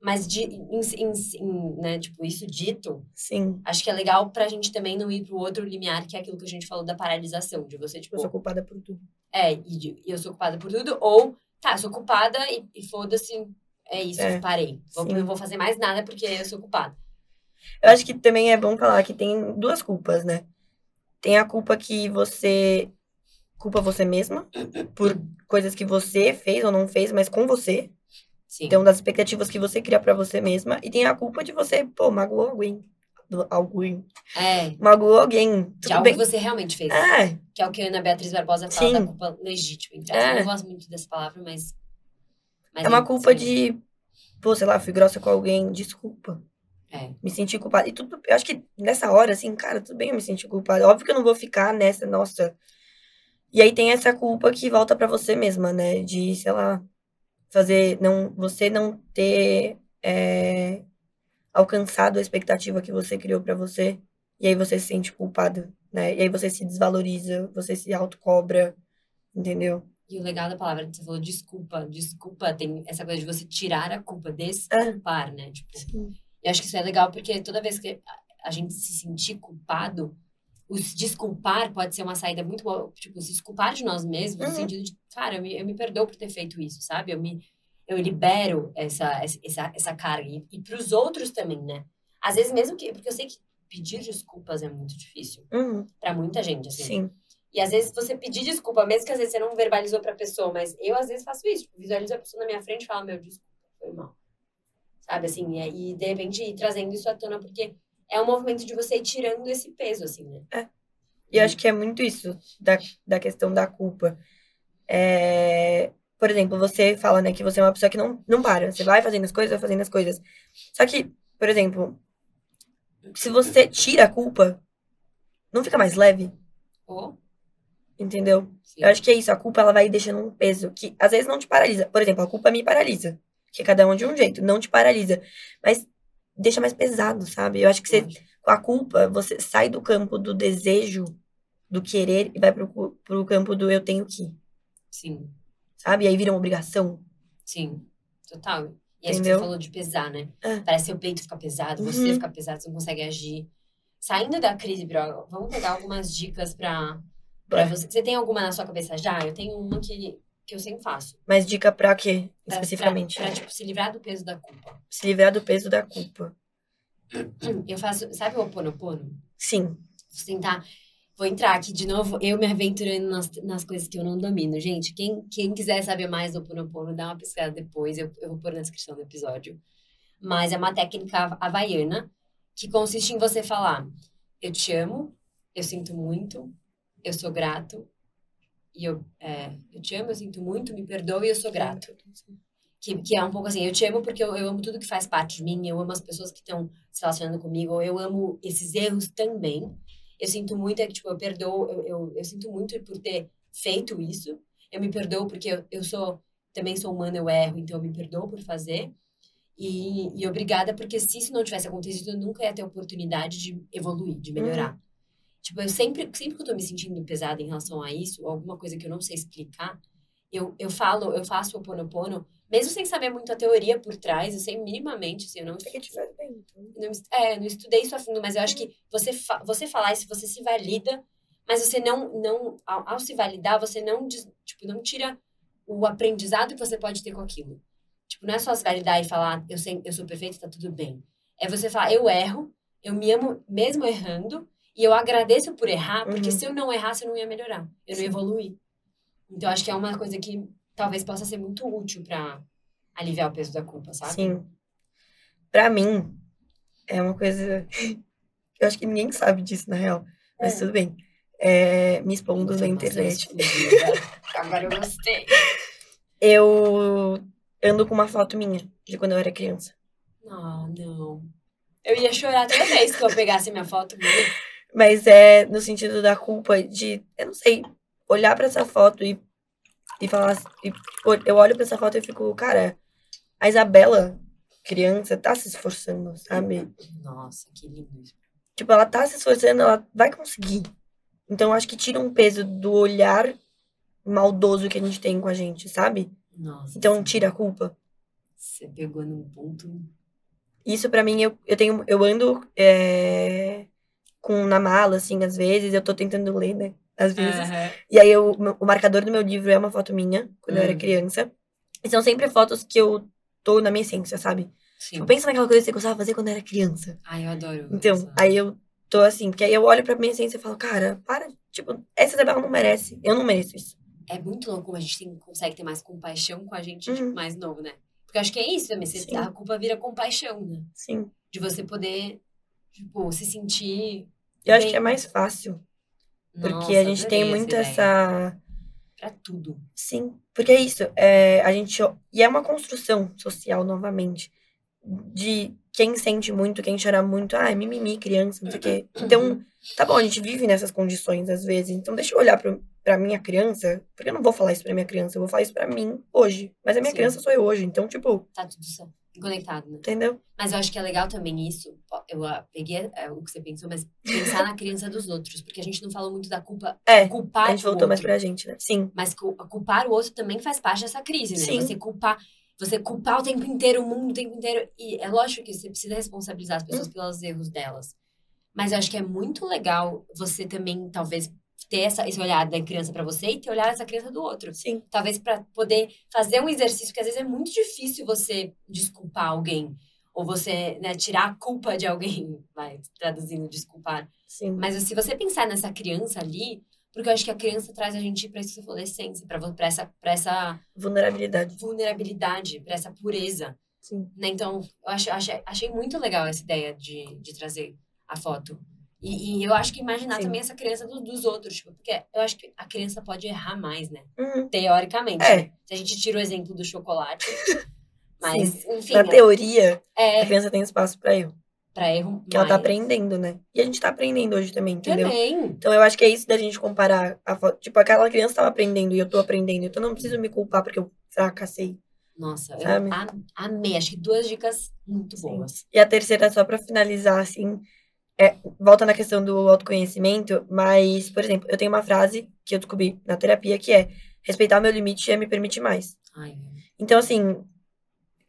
S1: Mas, de, em, em- em, né, tipo, isso dito,
S2: Sim.
S1: acho que é legal pra gente também não ir pro outro limiar, que é aquilo que a gente falou da paralisação. De você, tipo,
S2: Eu sou culpada por tudo.
S1: é, e, de- e eu sou culpada por tudo, ou, tá, sou culpada e, e foda-se, é isso,
S2: É,
S1: parei. Vou, não vou fazer mais nada porque eu sou culpada.
S2: Eu acho que também é bom falar que tem duas culpas, né? Tem a culpa que você culpa você mesma por coisas que você fez ou não fez, mas com você.
S1: Sim.
S2: Então, das expectativas que você cria pra você mesma. E tem a culpa de você, pô, magoou alguém. Alguém.
S1: é,
S2: Magoou alguém.
S1: de
S2: Tudo
S1: algo
S2: bem.
S1: que você realmente fez.
S2: É,
S1: Que é o que a Ana Beatriz Barbosa fala
S2: Sim.
S1: da culpa legítima. Aspas.
S2: É.
S1: Eu não gosto muito dessa palavra, mas. mas
S2: é uma culpa de, pô, sei lá, fui grossa com alguém, desculpa.
S1: É.
S2: Me senti culpada. E tudo, eu acho que nessa hora, assim, cara, tudo bem eu me sentir culpada. Óbvio que eu não vou ficar nessa, nossa. E aí tem essa culpa que volta pra você mesma, né? De, sei lá, fazer, não, você não ter é, alcançado a expectativa que você criou pra você. E aí você se sente culpada, né? E aí você se desvaloriza, você se autocobra, entendeu?
S1: E o legal da palavra que você falou, desculpa, desculpa, tem essa coisa de você tirar a culpa, desculpar, né? Tipo, eu acho que isso é legal porque toda vez que a- a gente se sentir culpado, o se desculpar pode ser uma saída muito boa. Tipo, se desculpar de nós mesmos,
S2: Uhum.
S1: no sentido de, cara, eu me, eu me perdoo por ter feito isso, sabe? Eu me eu libero essa, essa, essa carga. E, e pros outros também, né? Às vezes, mesmo que. Porque eu sei que pedir desculpas é muito difícil
S2: Uhum,
S1: pra muita gente, assim.
S2: sim.
S1: E às vezes você pedir desculpa, mesmo que às vezes você não verbalizou pra pessoa, mas eu às vezes faço isso. Tipo, visualizo a pessoa na minha frente e falo, meu, desculpa, foi mal. Sabe, assim, e, aí, de repente ir trazendo isso à tona, porque é um movimento de você ir tirando esse peso, assim, né?
S2: E eu acho que é muito isso, da, da questão da culpa. É, por exemplo, você fala, né, que você é uma pessoa que não, não para. Você vai fazendo as coisas, vai fazendo as coisas. Só que, por exemplo, se você tira a culpa, não fica mais leve,
S1: Ou,
S2: entendeu?
S1: sim,
S2: Eu acho que é isso, a culpa ela vai deixando um peso que às vezes não te paralisa. Por exemplo, a culpa me paralisa. Que cada um de um jeito, não te paralisa. Mas deixa mais pesado, sabe? Eu acho que você, com a culpa, você sai do campo do desejo, do querer, e vai pro, pro campo do eu tenho que,
S1: sim,
S2: sabe? E aí vira uma obrigação.
S1: sim, total. E é que
S2: Entendeu?
S1: você falou de pesar, né?
S2: É.
S1: Parece seu peito fica pesado, você
S2: Uhum.
S1: fica pesado, você não consegue agir. Saindo da crise, Bro, vamos pegar algumas dicas pra, pra você. Você tem alguma na sua cabeça já? Eu tenho uma que, que eu sempre faço.
S2: Mas dica pra quê,
S1: Pra-
S2: especificamente?
S1: Pra, pra, tipo, se livrar do peso da culpa.
S2: Se livrar do peso da culpa.
S1: Eu faço, sabe o Oponopono?
S2: Sim.
S1: Vou tentar, vou entrar aqui de novo, eu me aventurando nas, nas coisas que eu não domino. Gente, quem, quem quiser saber mais do Oponopono, dá uma pesquisada depois, eu, eu vou pôr na descrição do episódio. Mas é uma técnica havaiana que consiste em você falar, eu te amo, eu sinto muito, eu sou grato, e eu, é, eu te amo, eu sinto muito, me perdoe e eu sou grato. Que, que é um pouco assim, eu te amo porque eu, eu amo tudo que faz parte de mim, eu amo as pessoas que estão se relacionando comigo, eu amo esses erros também. Eu sinto muito, é que, tipo, eu perdoo, eu, eu, eu sinto muito por ter feito isso. Eu me perdoo porque eu, eu sou, também sou humana, eu erro, então eu me perdoo por fazer. E, e obrigada, porque se isso não tivesse acontecido, eu nunca ia ter oportunidade de evoluir, de melhorar. Tipo, eu sempre, sempre que eu tô me sentindo pesada em relação a isso, alguma coisa que eu não sei explicar, eu, eu falo, eu faço o Oponopono, mesmo sem saber muito a teoria por trás, eu sei minimamente, assim, eu não,
S2: É que te bem. Então.
S1: não, é, não estudei isso a fundo, mas eu acho que você, fa você falar isso, você se valida, Mas você não, não ao, ao se validar, você não, tipo, não tira o aprendizado que você pode ter com aquilo. Tipo, não é só se validar e falar, eu, sei, eu sou perfeito, tá tudo bem. É você falar, eu erro, eu me amo mesmo errando, e eu agradeço por errar, porque uhum. se eu não errasse, eu não ia melhorar, eu não ia evoluir. Então, acho que é uma coisa que talvez possa ser muito útil para aliviar o peso da culpa, sabe?
S2: Sim. Pra mim, é uma coisa. *laughs* Eu acho que ninguém sabe disso, na real. Mas é. tudo bem. É, me expondo na internet. *laughs*
S1: Agora eu gostei.
S2: Eu ando com uma foto minha de quando eu era criança.
S1: Ah, não. Eu ia chorar toda vez que eu pegasse minha foto minha.
S2: Mas é no sentido da culpa de, eu não sei, olhar para essa foto e, e falar. E, eu olho para essa foto e fico, cara, a Isabela, criança, tá se esforçando, sabe?
S1: Nossa, que lindo isso.
S2: Tipo, ela tá se esforçando, ela vai conseguir. Então, acho que tira um peso do olhar maldoso que a gente tem com a gente, sabe?
S1: Nossa.
S2: Então, tira a culpa.
S1: Você pegou num ponto.
S2: Isso, para mim, eu, eu tenho. Eu ando é, com na mala, assim, às vezes, eu tô tentando ler, né? Às vezes. Uhum. E aí, eu, o marcador do meu livro é uma foto minha, quando uhum. eu era hum. criança. E são sempre fotos que eu tô na minha essência, sabe? Sim. Tipo, pensa naquela coisa que você gostava de fazer quando era criança.
S1: Ai, eu adoro.
S2: Então, essa. aí eu tô assim, porque aí eu olho pra minha essência e falo, cara, para, tipo, essa Isabela não merece. Eu não mereço isso.
S1: É muito louco como a gente tem, consegue ter mais compaixão com a gente tipo, uhum. mais novo, né? Porque eu acho que é isso também. Você, a culpa vira compaixão, né?
S2: Sim.
S1: De você poder, tipo, se sentir.
S2: Eu bem. acho que é mais fácil. Porque Nossa, a gente tem muito essa.
S1: Pra tudo.
S2: Sim. Porque é isso. É, a gente. E é uma construção social, novamente. De quem sente muito, quem chora muito, ah, é mimimi, criança, não sei o quê. Então, tá bom, a gente vive nessas condições às vezes. Então, deixa eu olhar pro, pra minha criança, porque eu não vou falar isso pra minha criança, eu vou falar isso pra mim hoje. Mas a minha Sim. criança sou eu hoje, então, tipo.
S1: Tá tudo certo. Conectado, né?
S2: Entendeu?
S1: Mas eu acho que é legal também isso. Eu uh, peguei uh, o que você pensou, mas pensar na criança dos outros. Porque a gente não falou muito da culpa.
S2: É.
S1: Culpar
S2: a gente voltou mais pra gente, né? Sim.
S1: Mas culpar o outro também faz parte dessa crise, né?
S2: Sim.
S1: Você culpar. Você culpar o tempo inteiro, o mundo o tempo inteiro. E é lógico que você precisa responsabilizar as pessoas hum. pelos erros delas. Mas eu acho que é muito legal você também, talvez, ter essa, esse olhar da criança para você e ter olhar essa criança do outro.
S2: Sim.
S1: Talvez para poder fazer um exercício que às vezes é muito difícil você desculpar alguém ou você né, tirar a culpa de alguém, *laughs* vai traduzindo desculpar.
S2: Sim.
S1: Mas se você pensar nessa criança ali, porque eu acho que a criança traz a gente para essa adolescência, para essa para essa
S2: vulnerabilidade,
S1: vulnerabilidade, para essa pureza.
S2: Sim.
S1: Né? Então, eu achei, achei, achei muito legal essa ideia de, de trazer a foto. E, e, eu acho que imaginar Sim. também essa criança do, dos outros, tipo, porque eu acho que a criança pode errar mais, né?
S2: Uhum.
S1: Teoricamente.
S2: É.
S1: Se a gente tira o exemplo do chocolate. *laughs* Mas, Sim. enfim.
S2: Na
S1: né?
S2: teoria,
S1: é,
S2: a criança tem espaço para erro.
S1: Pra erro.
S2: Que ela tá aprendendo, né? E a gente tá aprendendo hoje também, entendeu?
S1: Também.
S2: Então eu acho que é isso da gente comparar a foto. Tipo, aquela criança tava aprendendo e eu tô aprendendo. Então eu não preciso me culpar porque eu fracassei.
S1: Nossa, sabe? eu amei. Acho que duas dicas muito Sim. boas.
S2: E a terceira, só pra finalizar, assim, é, volta na questão do autoconhecimento, mas, por exemplo, eu tenho uma frase que eu descobri na terapia que é respeitar o meu limite é me permitir mais.
S1: Ai.
S2: Então, assim,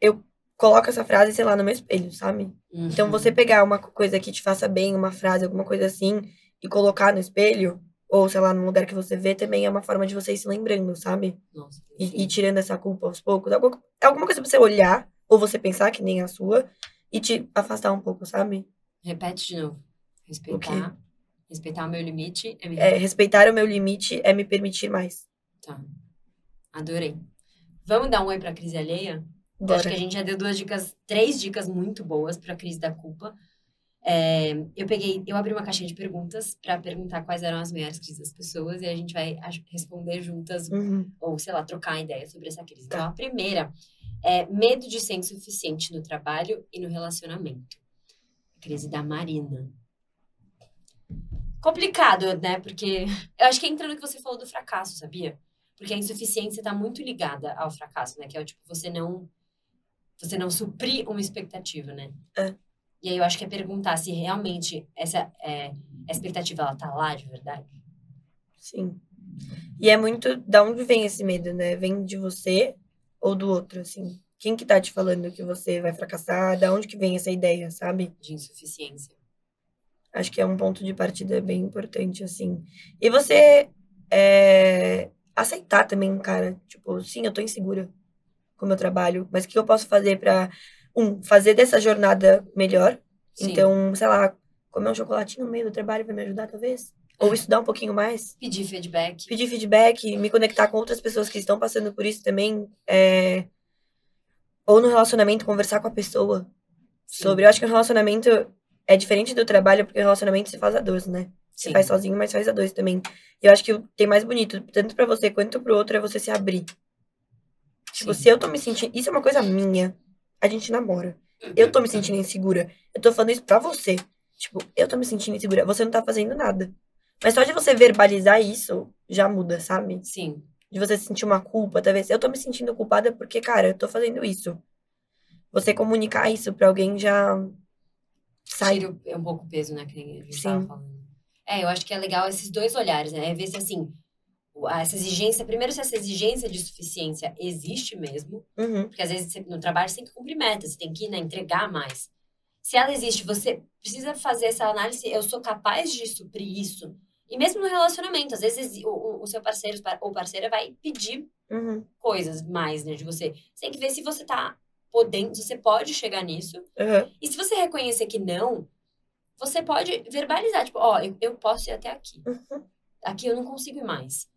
S2: eu coloco essa frase, sei lá, no meu espelho, sabe?
S1: Uhum.
S2: Então, você pegar uma coisa que te faça bem, uma frase, alguma coisa assim, e colocar no espelho, ou, sei lá, num lugar que você vê, também é uma forma de você ir se lembrando, sabe?
S1: Nossa,
S2: e, e, tirando essa culpa aos poucos. Alguma, alguma coisa pra você olhar, ou você pensar que nem a sua, e te afastar um pouco, sabe?
S1: Repete de novo. Respeitar. Respeitar o meu limite
S2: é me... É, respeitar o meu limite é me permitir mais.
S1: Tá. Adorei. Vamos dar um oi pra crise alheia?
S2: Bora.
S1: Acho que a gente já deu duas dicas, três dicas muito boas pra crise da culpa. É, eu peguei, eu abri uma caixinha de perguntas para perguntar quais eram as maiores crises das pessoas e a gente vai responder juntas
S2: uhum.
S1: ou sei lá trocar ideia sobre essa crise.
S2: Tá.
S1: Então a primeira é medo de ser insuficiente no trabalho e no relacionamento. Crise da Marina complicado, né? Porque eu acho que entra no que você falou do fracasso, sabia? Porque a insuficiência está muito ligada ao fracasso, né? Que é o tipo, você não você não suprir uma expectativa, né?
S2: É.
S1: E aí eu acho que é perguntar se realmente essa é, a expectativa ela tá lá de verdade.
S2: Sim. E é muito da onde vem esse medo, né? Vem de você ou do outro, assim. Quem que tá te falando que você vai fracassar? Da onde que vem essa ideia, sabe?
S1: De insuficiência.
S2: Acho que é um ponto de partida bem importante, assim. E você é, aceitar também, cara. Tipo, sim, eu tô insegura com o meu trabalho, mas o que eu posso fazer pra, um, fazer dessa jornada melhor?
S1: Sim.
S2: Então, sei lá, comer um chocolatinho no meio do trabalho vai me ajudar, talvez? Ou estudar um pouquinho mais?
S1: Pedir feedback.
S2: Pedir feedback, me conectar com outras pessoas que estão passando por isso também. é, Ou no relacionamento, conversar com a pessoa
S1: Sim.
S2: sobre. Eu acho que o relacionamento é diferente do trabalho, porque o relacionamento se faz a dois, né? Você faz sozinho, mas faz a dois também. E eu acho que o que tem mais bonito, tanto pra você quanto pro outro, é você se abrir. Tipo, se eu tô me sentindo. Isso é uma coisa minha. A gente namora. Eu tô me sentindo insegura. Eu tô falando isso pra você. Tipo, eu tô me sentindo insegura. Você não tá fazendo nada. Mas só de você verbalizar isso, já muda, sabe?
S1: Sim.
S2: De você sentir uma culpa, talvez. Eu tô me sentindo culpada porque, cara, eu tô fazendo isso. Você comunicar isso pra alguém já. Sai.
S1: Tira o- um pouco o peso, né? Que nem a gente
S2: Sim.
S1: tava falando. É, eu acho que é legal esses dois olhares, né? É ver se, assim, essa exigência... Primeiro, se essa exigência de suficiência existe mesmo.
S2: Uhum.
S1: Porque, às vezes, no trabalho, você tem que cumprir metas. Você tem que né, entregar mais. Se ela existe, você precisa fazer essa análise. Eu sou capaz de suprir isso? E mesmo no relacionamento, às vezes, o, o- seu parceiro ou parceira vai pedir
S2: Uhum.
S1: coisas mais, né, de você. Você tem que ver se você tá podendo, se você pode chegar nisso.
S2: Uhum.
S1: E se você reconhecer que não, você pode verbalizar, tipo, ó, eu, eu posso ir até aqui.
S2: Uhum.
S1: Aqui eu não consigo ir mais.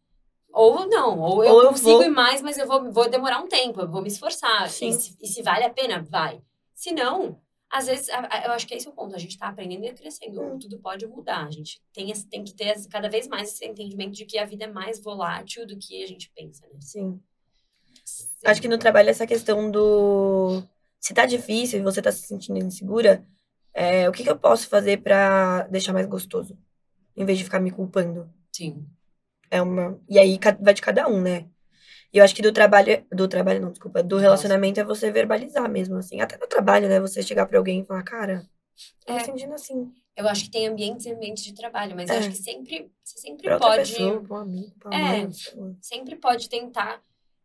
S1: Ou não, ou eu
S2: Ou eu
S1: consigo
S2: vou-
S1: ir mais, mas eu vou, vou demorar um tempo, eu vou me esforçar. E se, e se vale a pena, vai. Se não, às vezes, eu acho que esse é o ponto. A gente tá aprendendo e crescendo.
S2: Hum.
S1: Tudo pode mudar. A gente tem, esse- tem que ter esse- cada vez mais esse entendimento de que a vida é mais volátil do que a gente pensa, né?
S2: Sim. Acho que no trabalho essa questão do. Se tá difícil e você tá se sentindo insegura, é, o que, que eu posso fazer pra deixar mais gostoso? Em vez de ficar me culpando.
S1: Sim.
S2: É uma. E aí vai de cada um, né? E eu acho que do trabalho. Do trabalho, não, desculpa. Do relacionamento é você verbalizar mesmo, assim. Até no trabalho, né? Você chegar pra alguém e falar, cara, tô
S1: É.
S2: sentindo assim.
S1: Eu acho que tem ambientes e ambientes de trabalho, mas eu
S2: É.
S1: acho que sempre, você sempre
S2: Pra
S1: pode.
S2: pessoa, pra um amigo, pra
S1: É.
S2: mãe,
S1: sempre pode tentar.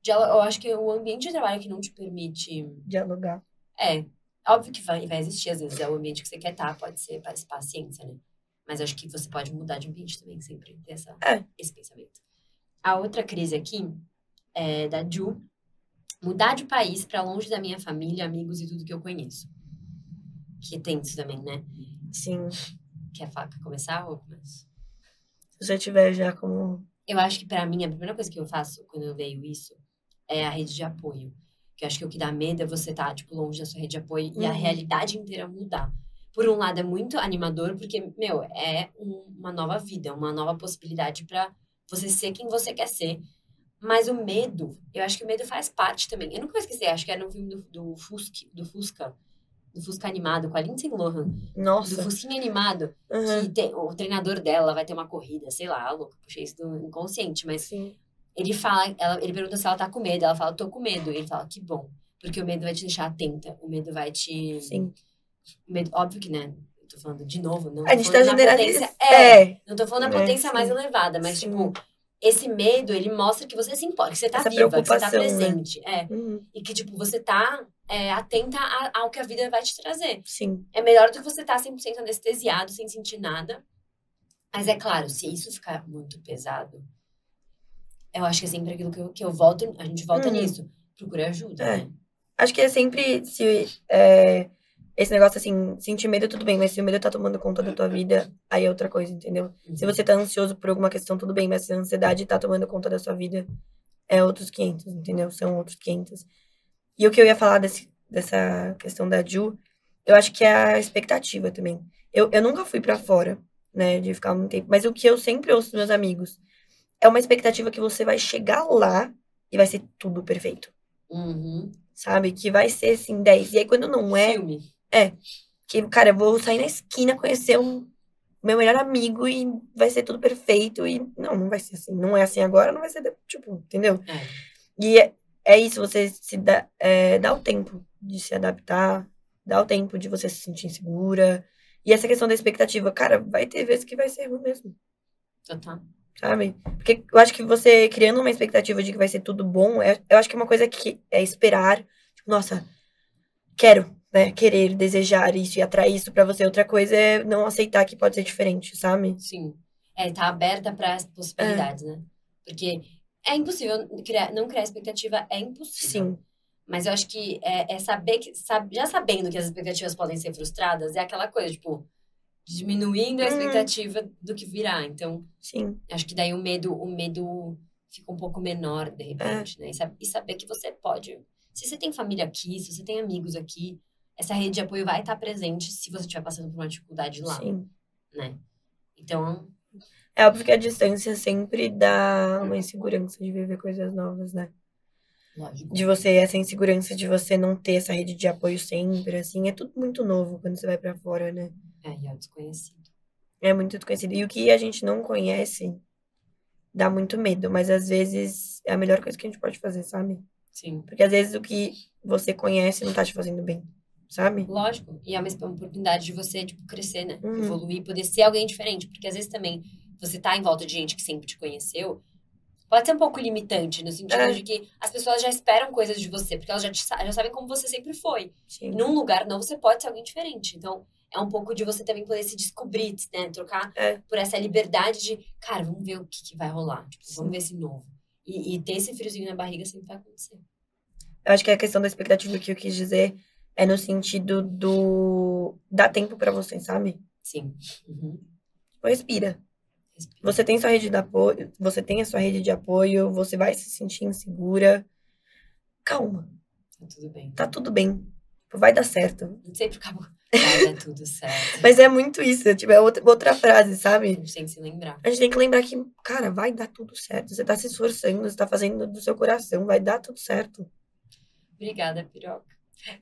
S1: Eu acho que o ambiente de trabalho que não te permite.
S2: dialogar.
S1: É, óbvio que vai, vai existir, às vezes é o ambiente que você quer estar, pode ser pa- paciência, né? Mas acho que você pode mudar de ambiente também, sempre ter essa,
S2: É.
S1: esse pensamento. A outra crise aqui é da Ju. Mudar de país pra longe da minha família, amigos e tudo que eu conheço. Que tem isso também, né?
S2: Sim.
S1: Quer fa- quer começar ou começo?
S2: Se você tiver já como.
S1: Eu acho que pra mim a primeira coisa que eu faço quando eu vejo isso é a rede de apoio. Que eu acho que o que dá medo é você estar tipo longe da sua rede de apoio e a
S2: Uhum.
S1: realidade inteira mudar. Por um lado é muito animador porque, meu, é um- uma nova vida, uma nova possibilidade pra você ser quem você quer ser. Mas o medo, eu acho que o medo faz parte também. Eu nunca vou esquecer, acho que era no filme do, do, Fusca, do Fusca, do Fusca animado com a Lindsay Lohan, do
S2: Nossa.
S1: Fusquinha animado,
S2: Uhum.
S1: que tem, o treinador dela vai ter uma corrida, sei lá, louca, puxei isso do inconsciente, mas
S2: Sim.
S1: ele fala, ela, ele pergunta se ela tá com medo, ela fala, tô com medo. E ele fala, que bom, porque o medo vai te deixar atenta, o medo vai te...
S2: Sim.
S1: o medo, óbvio que, né, tô falando de novo, não
S2: A gente tá generalizando.
S1: É,
S2: É.
S1: não tô falando na
S2: É,
S1: potência mais elevada, mas,
S2: Sim.
S1: tipo, esse medo, ele mostra que você se importa, que você tá
S2: Essa
S1: viva, que você tá
S2: né?
S1: presente. É,
S2: Uhum.
S1: e que, tipo, você tá é, atenta a- ao que a vida vai te trazer.
S2: Sim.
S1: É melhor do que você estar 100% anestesiado, sem sentir nada. Mas é claro, se isso ficar muito pesado, eu acho que é sempre aquilo que eu, que eu volto, a gente volta
S2: Uhum.
S1: nisso. Procure ajuda,
S2: É.
S1: né?
S2: Acho que é sempre se é, esse negócio assim, sentir medo tudo bem, mas se o medo tá tomando conta da tua vida, aí é outra coisa, entendeu? Se você tá ansioso por alguma questão, tudo bem, mas se a ansiedade tá tomando conta da sua vida, é outros 500, entendeu? São outros 500. E o que eu ia falar desse, dessa questão da Ju, eu acho que é a expectativa também. Eu, eu nunca fui pra fora, né, de ficar muito tempo, mas o que eu sempre ouço dos meus amigos é uma expectativa que você vai chegar lá e vai ser tudo perfeito
S1: Uhum.
S2: sabe? Que vai ser assim, 10. E aí quando não é,
S1: Filme.
S2: Que, cara, eu vou sair na esquina conhecer um meu melhor amigo e vai ser tudo perfeito. E não, não vai ser assim. Não é assim agora, não vai ser, tipo, entendeu?
S1: É.
S2: E é, é isso, você se dá, é, dá o tempo de se adaptar, dá o tempo de você se sentir insegura. E essa questão da expectativa, cara, vai ter vezes que vai ser ruim mesmo,
S1: Total.
S2: sabe? Porque eu acho que você criando uma expectativa de que vai ser tudo bom, é- eu acho que é uma coisa que é esperar. Tipo, nossa, quero. Né, querer, desejar isso e atrair isso pra você. Outra coisa é não aceitar que pode ser diferente, sabe?
S1: Sim. É, tá aberta para as possibilidades, né? Porque é impossível criar, não criar expectativa, é impossível.
S2: Sim.
S1: Mas eu acho que é, é saber que, sabe, já sabendo que as expectativas podem ser frustradas, é aquela coisa, tipo, diminuindo a
S2: Hum.
S1: expectativa do que virá. Então,
S2: Sim.
S1: acho que daí o medo, o medo fica um pouco menor,
S2: É.
S1: de repente, né? E, sab- e saber que você pode. Se você tem família aqui, se você tem amigos aqui, essa rede de apoio vai estar presente se você estiver passando por uma dificuldade lá,
S2: Sim.
S1: né? Então,
S2: É óbvio que a distância sempre dá uma insegurança de viver coisas novas, né?
S1: lógico.
S2: De você, essa insegurança de você não ter essa rede de apoio sempre, assim. É tudo muito novo quando você vai pra fora, né?
S1: É, e é o desconhecido.
S2: É muito desconhecido. E o que a gente não conhece dá muito medo, mas às vezes é a melhor coisa que a gente pode fazer, sabe?
S1: Sim.
S2: Porque às vezes o que você conhece não tá te fazendo bem, sabe?
S1: Lógico. E é uma oportunidade de você, tipo, crescer, né?
S2: Uhum.
S1: Evoluir, poder ser alguém diferente. Porque às vezes também você tá em volta de gente que sempre te conheceu, pode ser um pouco limitante, no sentido
S2: É.
S1: de que as pessoas já esperam coisas de você, porque elas já, te, já sabem como você sempre foi.
S2: Sim.
S1: Num lugar não, você pode ser alguém diferente. Então, é um pouco de você também poder se descobrir, né? Trocar
S2: É.
S1: por essa liberdade de, cara, vamos ver o que, que vai rolar. Tipo, vamos ver esse novo. E, e ter esse friozinho na barriga sempre vai acontecer.
S2: Eu acho que a questão da expectativa que eu quis dizer é no sentido do dar tempo pra você, sabe?
S1: Sim. Uhum.
S2: Tipo, respira.
S1: Respira.
S2: Você tem sua rede de apoio, você tem a sua rede de apoio, você vai se sentir insegura. Calma,
S1: Tá tudo bem.
S2: tá tudo bem. Tipo, Vai dar certo.
S1: A sempre acaba. Vai dar tudo certo. *laughs*
S2: Mas é muito isso, tipo, é outra, outra frase,
S1: A
S2: sabe?
S1: gente tem que se lembrar.
S2: A gente tem que lembrar que, cara, vai dar tudo certo. Você tá se esforçando, você tá fazendo do seu coração, vai dar tudo certo.
S1: Obrigada, piroca.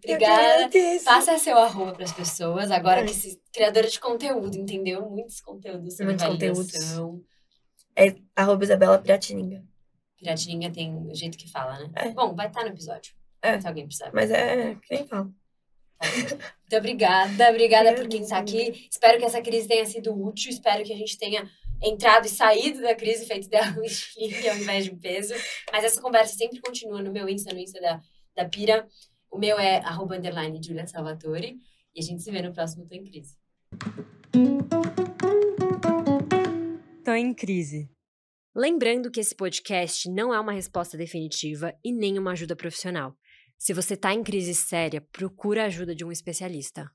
S1: Obrigada. Passa seu arroba para as pessoas, agora
S2: Ai.
S1: que esse criadora de conteúdo, entendeu? Muitos conteúdos sobre
S2: Muitos conteúdos.
S1: validação.
S2: Arroba Isabela Piratininga.
S1: Piratininha tem o jeito que fala, né?
S2: É.
S1: Bom, vai estar no episódio.
S2: É.
S1: Se alguém precisar.
S2: Mas é, que nem falo.
S1: Muito obrigada, obrigada por quem está aqui. Espero que essa crise tenha sido útil, espero que a gente tenha entrado e saído da crise, feito dela um estilingue ao invés de um peso. Mas essa conversa sempre continua no meu Insta, no Insta da, da Pira. O meu é arroba underline Julia Salvatore. E a gente se vê no próximo Tô em Crise. Tô em Crise. Lembrando que esse podcast não é uma resposta definitiva e nem uma ajuda profissional. Se você está em crise séria, procura a ajuda de um especialista.